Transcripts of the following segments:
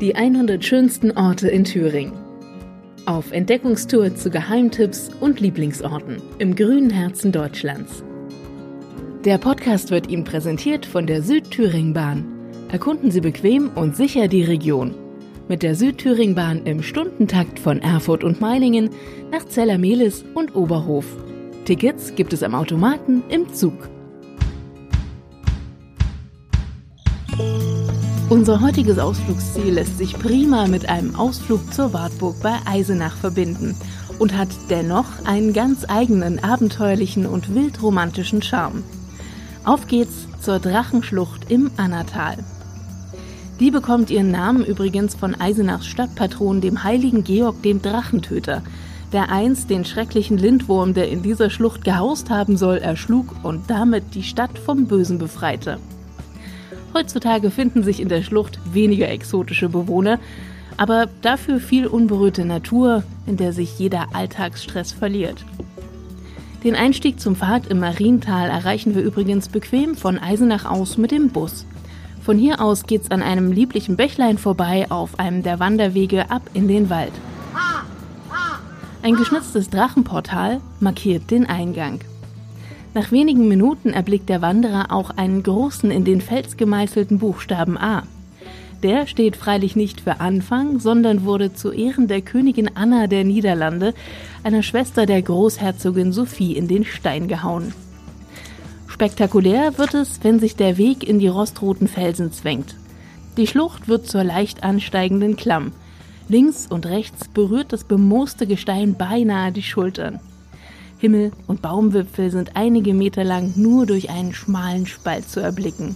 Die 100 schönsten Orte in Thüringen. Auf Entdeckungstour zu Geheimtipps und Lieblingsorten im grünen Herzen Deutschlands. Der Podcast wird Ihnen präsentiert von der Südthüringbahn. Erkunden Sie bequem und sicher die Region. Mit der Südthüringbahn im Stundentakt von Erfurt und Meilingen nach Zellermelis und Oberhof. Tickets gibt es am Automaten im Zug. Unser heutiges Ausflugsziel lässt sich prima mit einem Ausflug zur Wartburg bei Eisenach verbinden und hat dennoch einen ganz eigenen abenteuerlichen und wildromantischen Charme. Auf geht's zur Drachenschlucht im Annatal. Die bekommt ihren Namen übrigens von Eisenachs Stadtpatron, dem heiligen Georg dem Drachentöter, der einst den schrecklichen Lindwurm, der in dieser Schlucht gehaust haben soll, erschlug und damit die Stadt vom Bösen befreite. Heutzutage finden sich in der Schlucht weniger exotische Bewohner, aber dafür viel unberührte Natur, in der sich jeder Alltagsstress verliert. Den Einstieg zum Pfad im Mariental erreichen wir übrigens bequem von Eisenach aus mit dem Bus. Von hier aus geht's an einem lieblichen Bächlein vorbei auf einem der Wanderwege ab in den Wald. Ein geschnitztes Drachenportal markiert den Eingang. Nach wenigen Minuten erblickt der Wanderer auch einen großen in den Fels gemeißelten Buchstaben A. Der steht freilich nicht für Anfang, sondern wurde zu Ehren der Königin Anna der Niederlande, einer Schwester der Großherzogin Sophie, in den Stein gehauen. Spektakulär wird es, wenn sich der Weg in die rostroten Felsen zwängt. Die Schlucht wird zur leicht ansteigenden Klamm. Links und rechts berührt das bemooste Gestein beinahe die Schultern. Himmel und Baumwipfel sind einige Meter lang nur durch einen schmalen Spalt zu erblicken.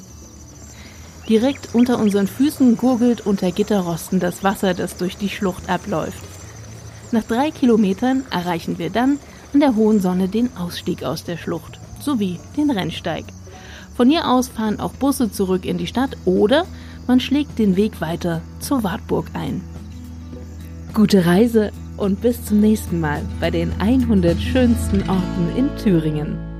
Direkt unter unseren Füßen gurgelt unter Gitterrosten das Wasser, das durch die Schlucht abläuft. Nach drei Kilometern erreichen wir dann an der hohen Sonne den Ausstieg aus der Schlucht sowie den Rennsteig. Von hier aus fahren auch Busse zurück in die Stadt oder man schlägt den Weg weiter zur Wartburg ein. Gute Reise und bis zum nächsten Mal bei den 100 schönsten Orten in Thüringen.